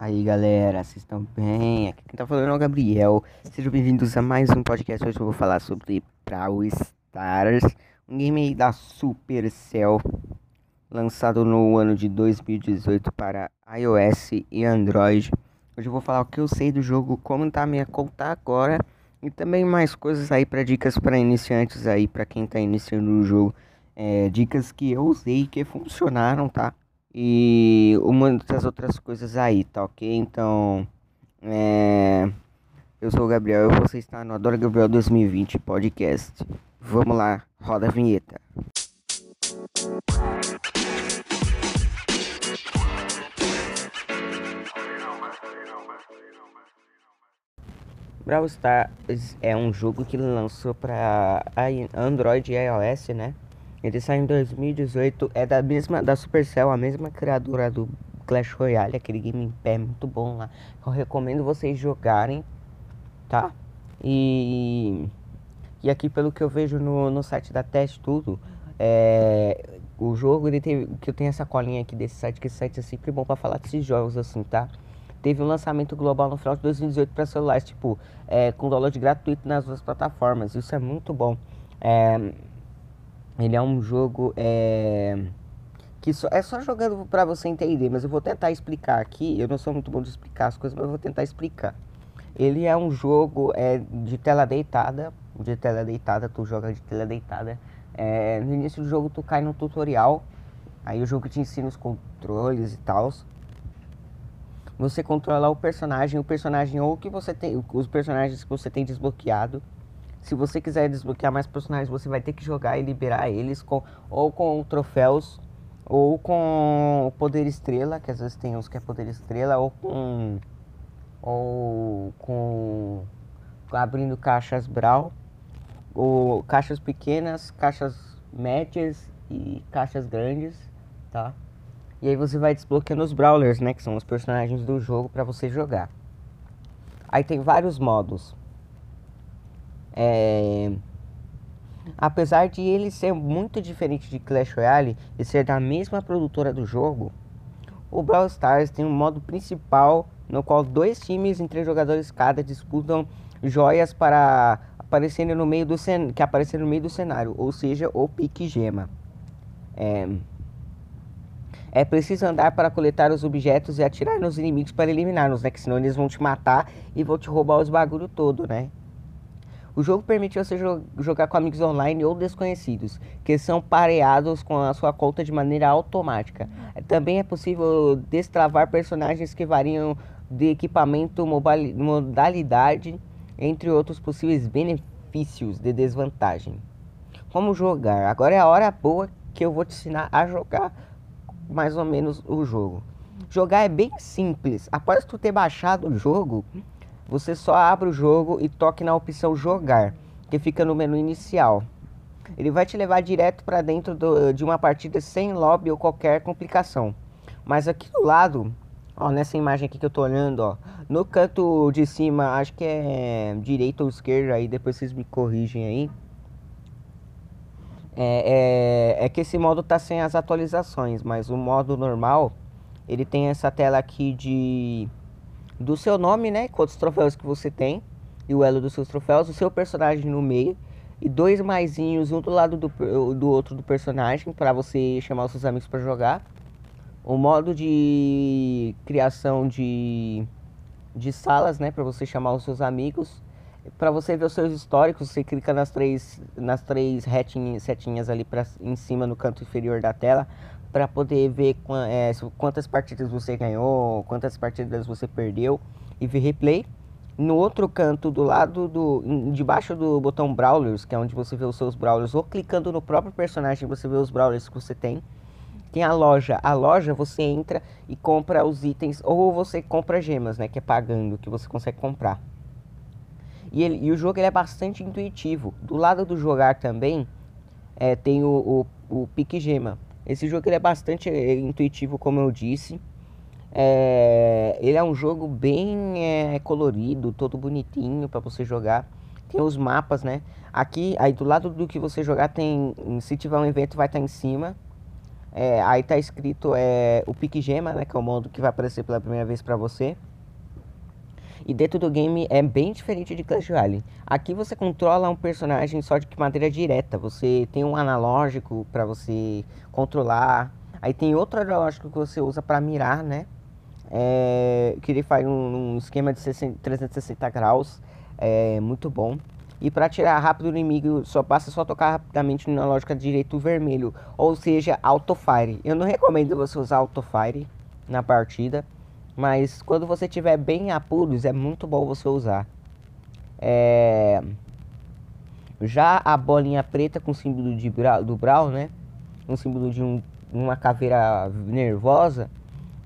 Aí galera, vocês estão bem? Aqui quem tá falando é o Gabriel. Sejam bem-vindos a mais um podcast. Hoje eu vou falar sobre Brawl Stars, um game da Supercell, lançado no ano de 2018 para iOS e Android. Hoje eu vou falar o que eu sei do jogo, como tá a minha conta agora e também mais coisas aí para dicas para iniciantes aí, para quem tá iniciando o jogo. É, dicas que eu usei que funcionaram, tá? E muitas outras coisas aí, tá ok? Então, é... eu sou o Gabriel e você está no Adoro Gabriel 2020 podcast. Vamos lá, roda a vinheta. Brawl Stars é um jogo que lançou para Android e iOS, né? Ele saiu em 2018, é da mesma da Supercell, a mesma criadora do Clash Royale, aquele game em pé muito bom lá. Eu recomendo vocês jogarem, tá? E e aqui pelo que eu vejo no, no site da Teste tudo, é, o jogo ele tem que eu tenho essa colinha aqui desse site, que esse site é sempre bom para falar desses jogos assim, tá? Teve um lançamento global no final de 2018 para celulares, tipo, é, com download gratuito nas duas plataformas. Isso é muito bom. É, ele é um jogo é, que só, é só jogando para você entender, mas eu vou tentar explicar aqui. Eu não sou muito bom de explicar as coisas, mas eu vou tentar explicar. Ele é um jogo é, de tela deitada, de tela deitada, tu joga de tela deitada. É, no início do jogo tu cai no tutorial, aí o jogo te ensina os controles e tal. Você controla o personagem, o personagem ou que você tem, os personagens que você tem desbloqueado se você quiser desbloquear mais personagens, você vai ter que jogar e liberar eles com ou com troféus ou com poder estrela, que às vezes tem uns que é poder estrela, ou com ou com abrindo caixas Brawl, ou caixas pequenas, caixas médias e caixas grandes, tá? E aí você vai desbloqueando os Brawlers, né, que são os personagens do jogo para você jogar. Aí tem vários modos. É... Apesar de ele ser muito diferente de Clash Royale e ser da mesma produtora do jogo, o Brawl Stars tem um modo principal no qual dois times em três jogadores cada disputam joias para aparecerem no meio do cen... que aparecer no meio do cenário, ou seja, o pique gema. É... é preciso andar para coletar os objetos e atirar nos inimigos para eliminá-los, né? Que senão eles vão te matar e vão te roubar os bagulho todo, né? O jogo permite você jogar com amigos online ou desconhecidos, que são pareados com a sua conta de maneira automática. Também é possível destravar personagens que variam de equipamento, modalidade, entre outros possíveis benefícios de desvantagem. Como jogar? Agora é a hora boa que eu vou te ensinar a jogar mais ou menos o jogo. Jogar é bem simples. Após tu ter baixado o jogo, você só abre o jogo e toque na opção jogar, que fica no menu inicial. Ele vai te levar direto para dentro do, de uma partida sem lobby ou qualquer complicação. Mas aqui do lado, ó, nessa imagem aqui que eu tô olhando, ó, no canto de cima, acho que é direita ou esquerda, aí depois vocês me corrigem aí. É, é, é, que esse modo tá sem as atualizações, mas o modo normal, ele tem essa tela aqui de do seu nome, né? Quantos troféus que você tem e o elo dos seus troféus, o seu personagem no meio e dois maisinhos um do lado do, do outro do personagem para você chamar os seus amigos para jogar. O modo de criação de, de salas, né, para você chamar os seus amigos. Para você ver os seus históricos, você clica nas três nas três retinhas, setinhas ali para em cima no canto inferior da tela para poder ver é, quantas partidas você ganhou, quantas partidas você perdeu e ver replay. No outro canto do lado do debaixo do botão Brawlers, que é onde você vê os seus Brawlers, ou clicando no próprio personagem você vê os Brawlers que você tem. Tem a loja. A loja você entra e compra os itens ou você compra gemas, né, que é pagando que você consegue comprar. E, ele, e o jogo ele é bastante intuitivo. Do lado do jogar também é, tem o, o, o pique gema esse jogo ele é bastante é, intuitivo, como eu disse. É, ele é um jogo bem é, colorido, todo bonitinho para você jogar. Tem os mapas, né? Aqui, aí do lado do que você jogar tem, se tiver um evento vai estar tá em cima. É, aí tá escrito é, o Pique Gema, né? Que é o modo que vai aparecer pela primeira vez pra você. E dentro do game é bem diferente de Clash Royale. Aqui você controla um personagem só de maneira direta. Você tem um analógico para você controlar. Aí tem outro analógico que você usa para mirar, né? É, que ele faz um, um esquema de 60, 360 graus. É muito bom. E para tirar rápido o inimigo, só basta só tocar rapidamente na lógica direito vermelho, ou seja, auto fire. Eu não recomendo você usar auto fire na partida, mas quando você tiver bem apuros, é muito bom você usar. É... Já a bolinha preta com símbolo de do Brawl, né? Um símbolo de um, uma caveira nervosa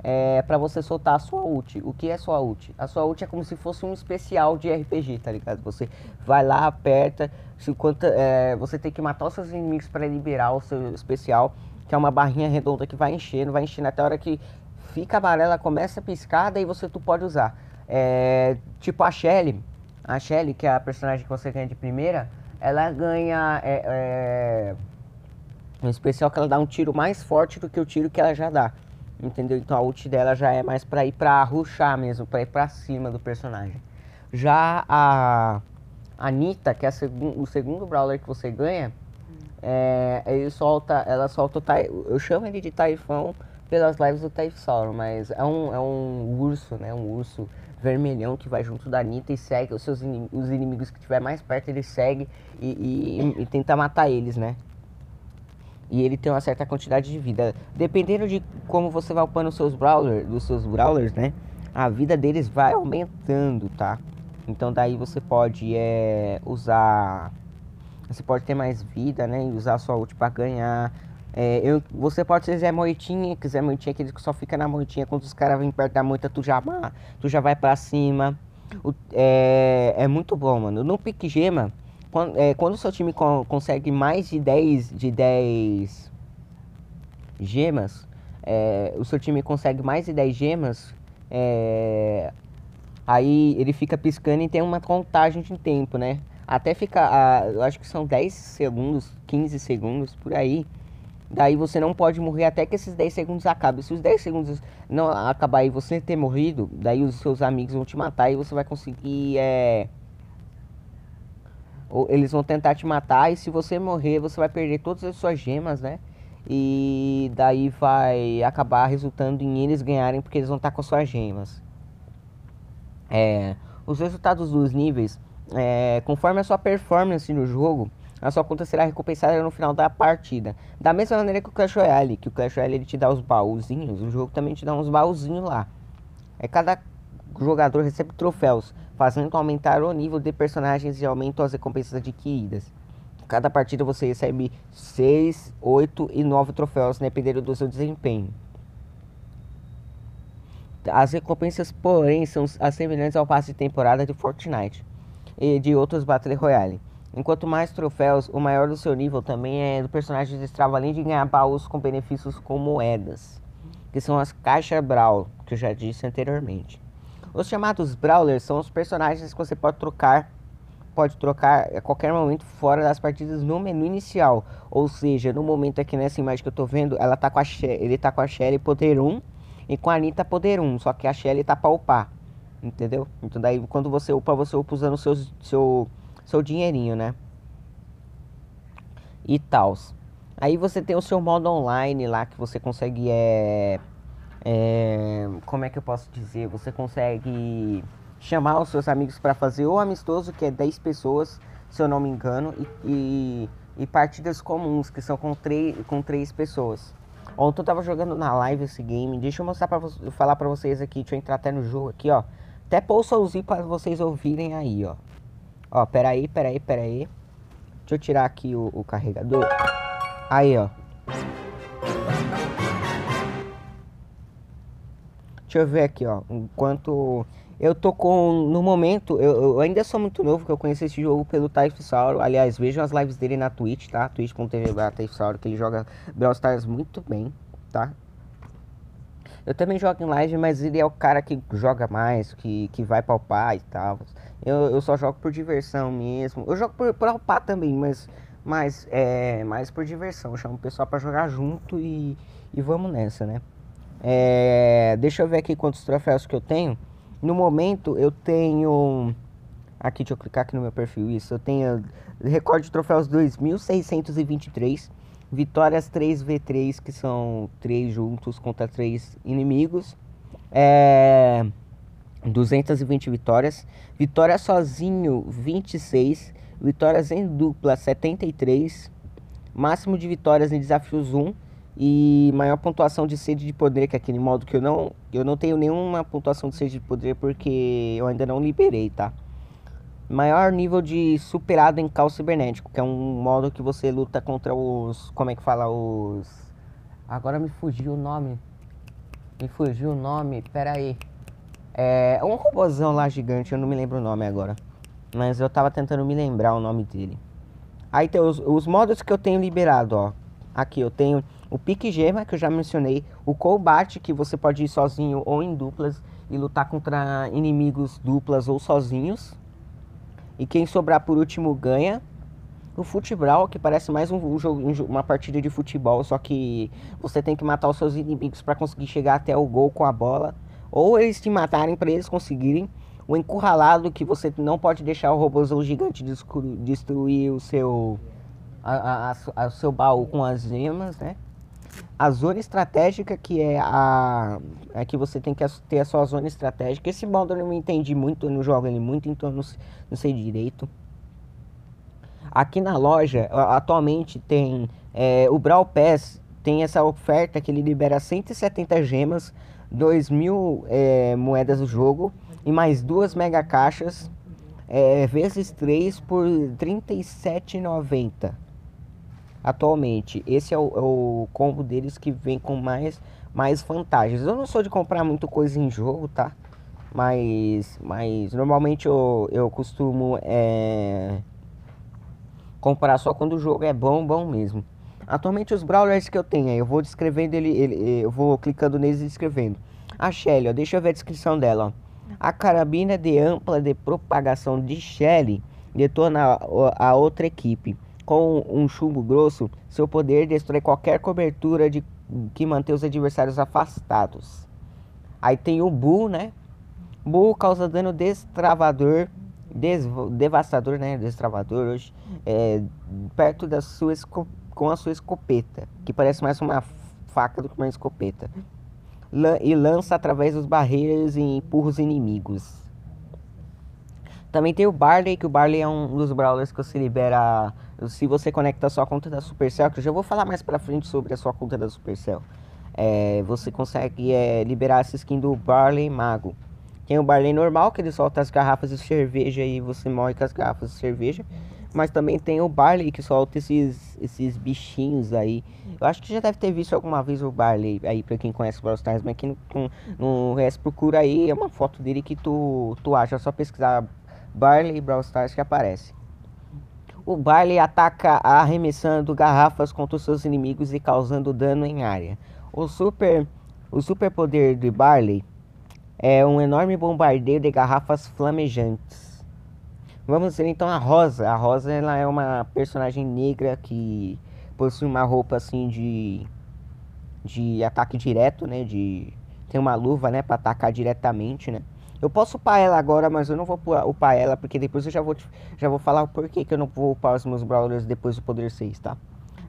é para você soltar a sua ult. O que é sua ult? A sua ult é como se fosse um especial de RPG, tá ligado? Você vai lá, aperta, se quanto, é, você tem que matar os seus inimigos para liberar o seu especial, que é uma barrinha redonda que vai enchendo, vai enchendo até a hora que fica amarela, começa a piscar, daí você tu pode usar. É, tipo a Shelly, a Shelly, que é a personagem que você ganha de primeira, ela ganha é, é, um especial que ela dá um tiro mais forte do que o tiro que ela já dá. Entendeu? Então a ult dela já é mais pra ir pra ruxar mesmo, pra ir pra cima do personagem. Já a Anitta, que é o segundo brawler que você ganha, é, ele solta, ela solta o eu chamo ele de Taifão pelas lives do Taifsauro, mas é um, é um urso, né? Um urso vermelhão que vai junto da Anitta e segue os seus os inimigos que estiver mais perto, ele segue e, e, e tenta matar eles, né? e ele tem uma certa quantidade de vida. Dependendo de como você vai upando os seus brawlers, dos seus brawlers, né? A vida deles vai aumentando, tá? Então daí você pode é, usar, você pode ter mais vida, né? E usar a sua ult para ganhar. É, eu, você pode ser Zé Moitinha, que Zé Moitinha é aquele que só fica na moitinha quando os caras vêm perto da moita, tu já, tu já vai pra cima. O, é, é muito bom, mano. No Pique Gema, quando, é, quando o seu time co consegue mais de 10 de 10 gemas, é, o seu time consegue mais de 10 gemas, é, aí ele fica piscando e tem uma contagem de tempo, né? Até ficar, eu acho que são 10 segundos, 15 segundos, por aí. Daí você não pode morrer até que esses 10 segundos acabem. Se os 10 segundos não acabar e você ter morrido, daí os seus amigos vão te matar e você vai conseguir é, eles vão tentar te matar e se você morrer, você vai perder todas as suas gemas, né? E daí vai acabar resultando em eles ganharem porque eles vão estar com as suas gemas. É, os resultados dos níveis, é, conforme a sua performance no jogo, a sua conta será recompensada no final da partida. Da mesma maneira que o Clash Royale, que o Clash Royale ele te dá os baúzinhos, o jogo também te dá uns baúzinhos lá. É cada jogador recebe troféus, fazendo aumentar o nível de personagens e aumentam as recompensas adquiridas. Cada partida você recebe 6, 8 e 9 troféus, dependendo do seu desempenho. As recompensas, porém, são as semelhantes ao passe de temporada de Fortnite e de outros Battle Royale. Enquanto mais troféus, o maior do seu nível também é do personagem destrava além de ganhar baús com benefícios com moedas, que são as caixas Brawl, que eu já disse anteriormente. Os chamados Brawlers são os personagens que você pode trocar pode trocar a qualquer momento fora das partidas no menu inicial. Ou seja, no momento aqui nessa imagem que eu tô vendo, ela tá com a ele tá com a Shelly poder 1 e com a Anitta poder 1, só que a Shelly tá pra upar. Entendeu? Então daí quando você upa, você upa usando seu, seu, seu dinheirinho, né? E tals. Aí você tem o seu modo online lá que você consegue é é, como é que eu posso dizer? Você consegue chamar os seus amigos para fazer o amistoso, que é 10 pessoas, se eu não me engano, e, e, e partidas comuns, que são com, com 3 pessoas. Ontem eu tava jogando na live esse game, deixa eu mostrar para falar para vocês aqui, deixa eu entrar até no jogo aqui, ó. Até pôr o solzinho para vocês ouvirem aí, ó. Ó, pera aí, pera aí, pera aí. Deixa eu tirar aqui o, o carregador. Aí, ó. Deixa eu ver aqui, ó. Enquanto eu tô com. No momento, eu, eu ainda sou muito novo, que eu conheci esse jogo pelo Taifsauro. Aliás, vejam as lives dele na Twitch, tá? twitch.tv que ele joga Brawl Stars muito bem, tá? Eu também jogo em live, mas ele é o cara que joga mais, que, que vai palpar e tal. Eu, eu só jogo por diversão mesmo. Eu jogo por, por palpar também, mas Mas é mais por diversão. Eu chamo o pessoal para jogar junto e, e vamos nessa, né? É, deixa eu ver aqui quantos troféus que eu tenho. No momento eu tenho. Aqui, deixa eu clicar aqui no meu perfil. Isso, eu tenho recorde de troféus 2623. Vitórias 3v3, que são 3 juntos contra 3 inimigos. É, 220 vitórias. Vitória sozinho, 26. Vitórias em dupla, 73. Máximo de vitórias em desafios 1. E maior pontuação de sede de poder, que é aquele modo que eu não, eu não tenho nenhuma pontuação de sede de poder porque eu ainda não liberei, tá? Maior nível de superado em caos cibernético, que é um modo que você luta contra os. Como é que fala? Os. Agora me fugiu o nome. Me fugiu o nome, pera aí. É um robôzão lá gigante, eu não me lembro o nome agora. Mas eu tava tentando me lembrar o nome dele. Aí tem os, os modos que eu tenho liberado, ó. Aqui eu tenho o Pique Gema, que eu já mencionei. O Combate, que você pode ir sozinho ou em duplas e lutar contra inimigos duplas ou sozinhos. E quem sobrar por último ganha. O futebol, que parece mais um, um jogo, um, uma partida de futebol, só que você tem que matar os seus inimigos para conseguir chegar até o gol com a bola. Ou eles te matarem para eles conseguirem. O encurralado, que você não pode deixar o robôzão gigante destruir o seu, a, a, a, seu baú com as gemas, né? A zona estratégica, que é a. É que você tem que ter a sua zona estratégica. Esse modo eu não entendi muito, eu não jogo ele muito, então eu não, não sei direito. Aqui na loja, atualmente tem é, o Brawl Pass, tem essa oferta que ele libera 170 gemas, 2 mil é, moedas do jogo e mais duas mega caixas é, vezes 3 por R$ 37,90 atualmente. Esse é o, é o, combo deles que vem com mais, mais vantagens. Eu não sou de comprar muito coisa em jogo, tá? Mas, mas normalmente eu, eu costumo é, comprar só quando o jogo é bom, bom mesmo. Atualmente os brawlers que eu tenho, eu vou descrevendo ele, ele eu vou clicando neles e descrevendo. A Shelly, ó, deixa eu ver a descrição dela. Ó. A carabina de ampla de propagação de Shelly detona a, a outra equipe com um chumbo grosso, seu poder destrói qualquer cobertura de que mantém os adversários afastados. Aí tem o Bull, né? Bull causa dano destravador, des, devastador, né? Destravador hoje, é, perto da sua com a sua escopeta, que parece mais uma faca do que uma escopeta. e lança através dos barreiras e empurra os inimigos. Também tem o Barley, que o Barley é um dos brawlers que você libera se você conecta a sua conta da Supercell, que eu já vou falar mais pra frente sobre a sua conta da Supercell. É, você consegue é, liberar essa skin do Barley Mago. Tem o Barley normal, que ele solta as garrafas de cerveja e você morre com as garrafas de cerveja. Mas também tem o Barley, que solta esses, esses bichinhos aí. Eu acho que já deve ter visto alguma vez o Barley aí, pra quem conhece o Brawl Stars. Mas quem não, não, resto procura aí, é uma foto dele que tu, tu acha. É só pesquisar Barley Brawl Stars que aparece. O Barley ataca arremessando garrafas contra seus inimigos e causando dano em área. O super o superpoder de Barley é um enorme bombardeio de garrafas flamejantes. Vamos ver então a Rosa. A Rosa ela é uma personagem negra que possui uma roupa assim de de ataque direto, né? De tem uma luva, né, para atacar diretamente, né? Eu posso upar ela agora, mas eu não vou upar ela, porque depois eu já vou, já vou falar o porquê que eu não vou upar os meus Brawlers depois do Poder 6, tá?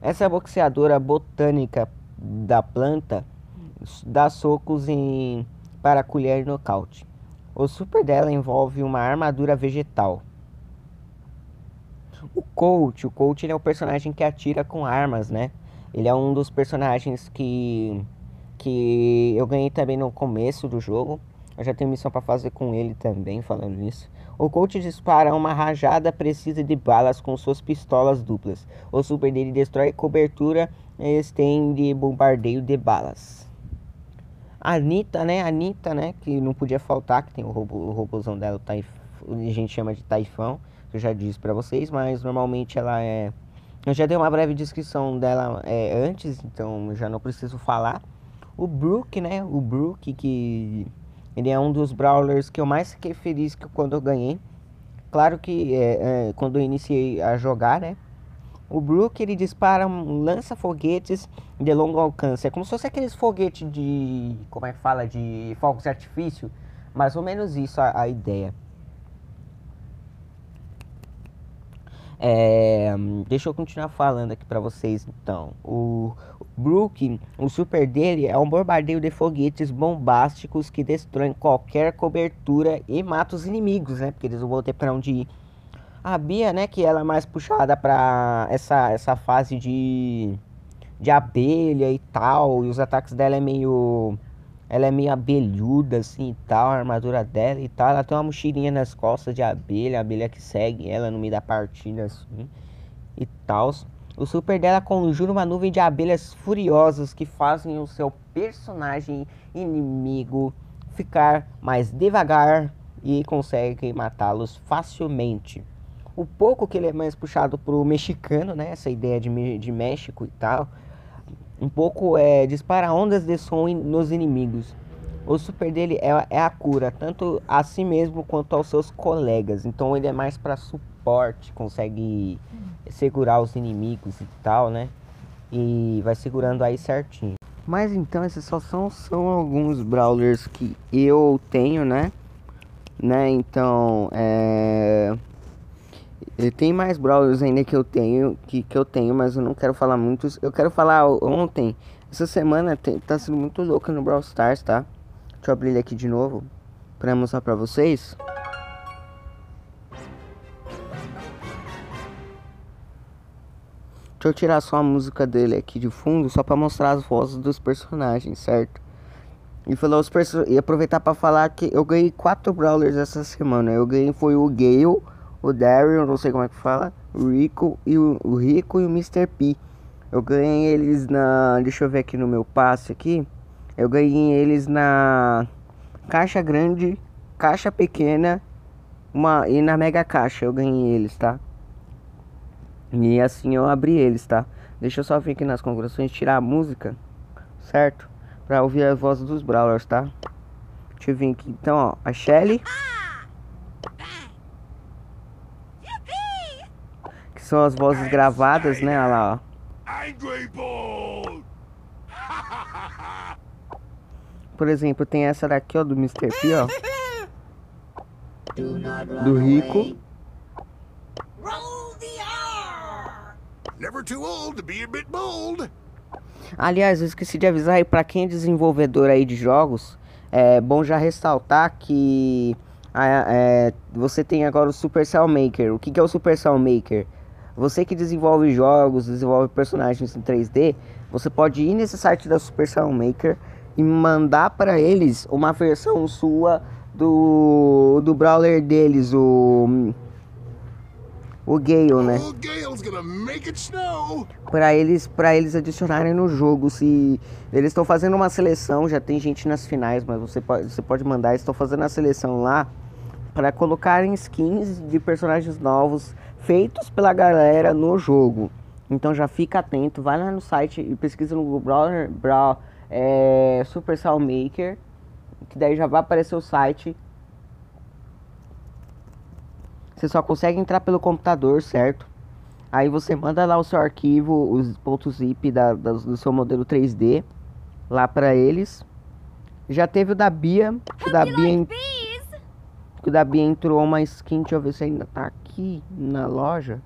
Essa é boxeadora botânica da planta dá socos em para colher nocaute. O super dela envolve uma armadura vegetal. O Coach, o ele é o personagem que atira com armas, né? Ele é um dos personagens que que eu ganhei também no começo do jogo. Eu já tenho missão para fazer com ele também, falando nisso. O Colt dispara uma rajada precisa de balas com suas pistolas duplas. O super dele destrói cobertura e estende bombardeio de balas. A Anitta, né? A Anitta, né? Que não podia faltar, que tem o, robô, o robôzão dela, o taif... a gente chama de Taifão. Eu já disse para vocês, mas normalmente ela é... Eu já dei uma breve descrição dela é, antes, então já não preciso falar. O Brook, né? O Brook que ele é um dos brawlers que eu mais fiquei feliz que quando eu ganhei. Claro que é, é, quando eu iniciei a jogar, né? O Brook ele dispara um lança-foguetes de longo alcance. É como se fosse aqueles foguetes de. Como é que fala? De fogos de artifício. Mais ou menos isso a, a ideia. É, deixa eu continuar falando aqui para vocês então. O Brook, o super dele é um bombardeio de foguetes bombásticos que destroem qualquer cobertura e mata os inimigos, né? Porque eles vão ter pra onde ir. A Bia, né, que ela é mais puxada pra essa, essa fase de, de abelha e tal. E os ataques dela é meio. Ela é meio abelhuda assim e tal, a armadura dela e tal. Ela tem uma mochilinha nas costas de abelha, a abelha que segue ela no meio da partida assim e tal. O super dela conjura uma nuvem de abelhas furiosas que fazem o seu personagem inimigo ficar mais devagar e conseguem matá-los facilmente o pouco que ele é mais puxado pro mexicano, né? Essa ideia de, de México e tal. Um pouco é dispara ondas de som nos inimigos. O super dele é, é a cura, tanto a si mesmo quanto aos seus colegas. Então ele é mais para suporte, consegue segurar os inimigos e tal, né? E vai segurando aí certinho. Mas então esses só são, são alguns brawlers que eu tenho, né? Né? Então, é tem mais brawlers ainda que eu tenho, que, que eu tenho, mas eu não quero falar muitos. Eu quero falar ontem, essa semana tem, tá sendo muito louca no Brawl Stars, tá? Deixa eu abrir ele aqui de novo pra mostrar pra vocês. Deixa eu tirar só a música dele aqui de fundo, só pra mostrar as vozes dos personagens, certo? E falar os perso e aproveitar para falar que eu ganhei quatro brawlers essa semana. Eu ganhei foi o Gale, o Daryl, não sei como é que fala, o Rico e o, o Rico e o Mr. P. Eu ganhei eles na, deixa eu ver aqui no meu passe aqui. Eu ganhei eles na caixa grande, caixa pequena, uma e na mega caixa eu ganhei eles, tá? E assim eu abri eles, tá? Deixa eu só vir aqui nas configurações tirar a música, certo? Pra ouvir a voz dos Brawlers, tá? Deixa eu vir aqui. Então, ó, a Shelly. São as vozes gravadas, né? Olha lá, ó. Por exemplo, tem essa daqui, ó, do Mr. P, ó. Do Rico. Aliás, eu esqueci de avisar aí pra quem é desenvolvedor aí de jogos, é bom já ressaltar que é, você tem agora o Supercell Maker. O que, que é o Supercell Maker? Você que desenvolve jogos, desenvolve personagens em 3D, você pode ir nesse site da Supercell Maker e mandar para eles uma versão sua do do brawler deles, o o Gale, né? Para eles, para eles adicionarem no jogo, se eles estão fazendo uma seleção, já tem gente nas finais, mas você pode, você pode mandar, estão fazendo a seleção lá para colocarem skins de personagens novos feitos pela galera no jogo. Então já fica atento, vai lá no site e pesquisa no Google Browser, Brawl, é, Supercell Maker, que daí já vai aparecer o site. Você só consegue entrar pelo computador, certo? Aí você manda lá o seu arquivo, os pontos zip da, da, do seu modelo 3D lá para eles. Já teve o da Bia, o da Bia, o da Bia entrou uma skin, deixa eu ver se ainda tá aqui aqui na loja.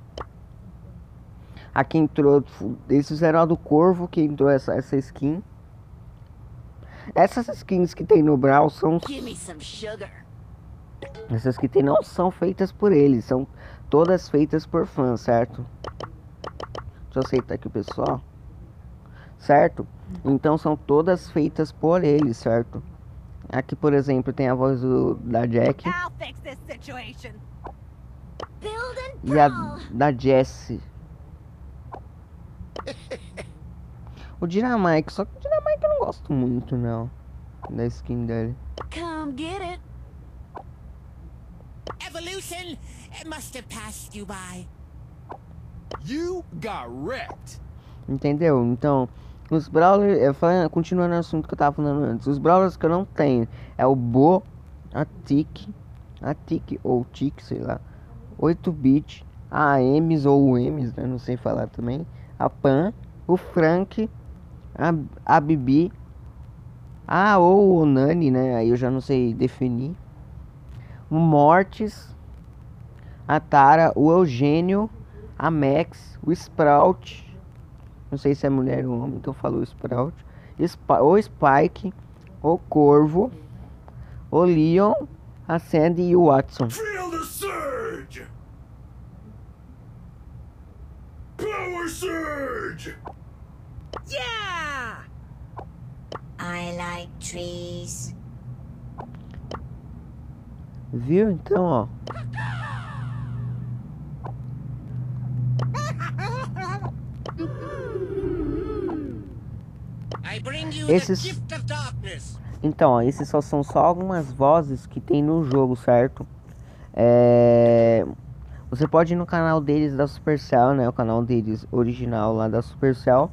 Aqui entrou. Eles fizeram a do Corvo que entrou essa, essa skin. Essas skins que tem no Brawl são. Essas que tem não são feitas por eles, são todas feitas por fãs, certo? Deixa eu aceitar aqui o pessoal. Certo? Então são todas feitas por eles, certo? Aqui, por exemplo, tem a voz do, da Jack. E a da Jessie. o Dynamite, só que o Dynamite eu não gosto muito, não. Da skin dele. Come get it. Evolution, it must have passed you by. You got wrecked. Entendeu? Então, os Brawlers, eu falando, continuando o assunto que eu tava falando antes, os Brawlers que eu não tenho é o Bo, a Tik, a Tik ou Tik, sei lá, 8-bit, a Emes ou Emes, né? Não sei falar também. A Pan, o Frank, a, a Bibi, a ou o Nani, né? Aí eu já não sei definir. O Mortis, a Tara, o Eugênio, a Max, o Sprout. Não sei se é mulher ou homem, então falou Sprout. o Spike, o Corvo, o Leon, a Sandy e o Watson. Power Surge! Yeah! I like trees. Viu então, ó? Esses Então, ó, esses só são só algumas vozes que tem no jogo, certo? É você pode ir no canal deles da Supercell, né? O canal deles original lá da Supercell.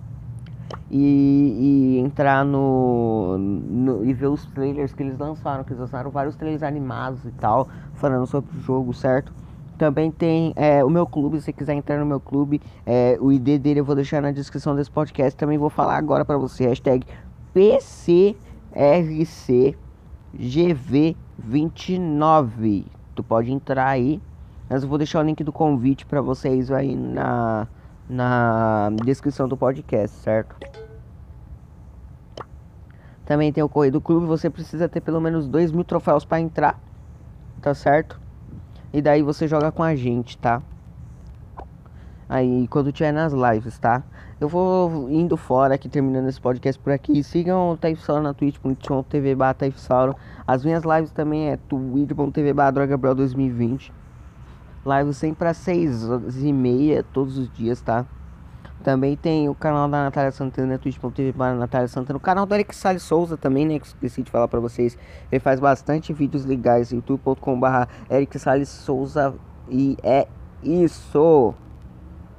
E, e entrar no, no, e ver os trailers que eles lançaram, que eles lançaram vários trailers animados e tal, falando sobre o jogo, certo? Também tem é, o meu clube, se você quiser entrar no meu clube, é, o ID dele eu vou deixar na descrição desse podcast. Também vou falar agora para você, hashtag PCRCGV29. Tu pode entrar aí mas eu vou deixar o link do convite para vocês aí na, na descrição do podcast, certo? Também tem o Correio do Clube, você precisa ter pelo menos 2 mil troféus para entrar, tá certo? E daí você joga com a gente, tá? Aí quando tiver nas lives, tá? Eu vou indo fora aqui, terminando esse podcast por aqui. Sigam o Taifsauro na twitch.tv barra As minhas lives também é twitch.tv DrogaBro 2020. Live sempre às 6 e meia, todos os dias, tá? Também tem o canal da Natália Santana, twitch.tv para Natália Santana. O canal do Eric Salles Souza também, né? Que esqueci de falar pra vocês. Ele faz bastante vídeos legais. youtube.com.br Eric Salles Souza. E é isso.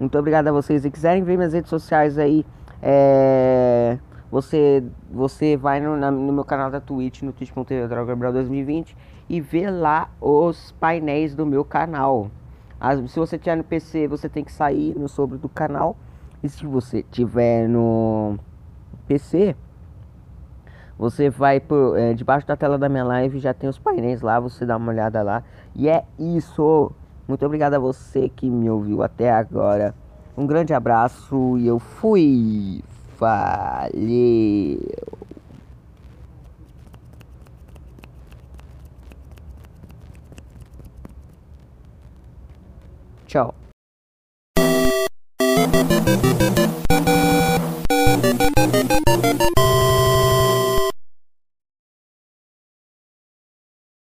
Muito obrigado a vocês. Se quiserem ver minhas redes sociais aí, é... Você, você vai no, na, no meu canal da Twitch, no twitch.tv 2020 e vê lá os painéis do meu canal. As, se você tiver no PC, você tem que sair no sobre do canal. E se você tiver no PC, você vai por é, debaixo da tela da minha live, já tem os painéis lá, você dá uma olhada lá. E é isso. Muito obrigado a você que me ouviu até agora. Um grande abraço e eu fui. Valeu! Tchau! Thank you.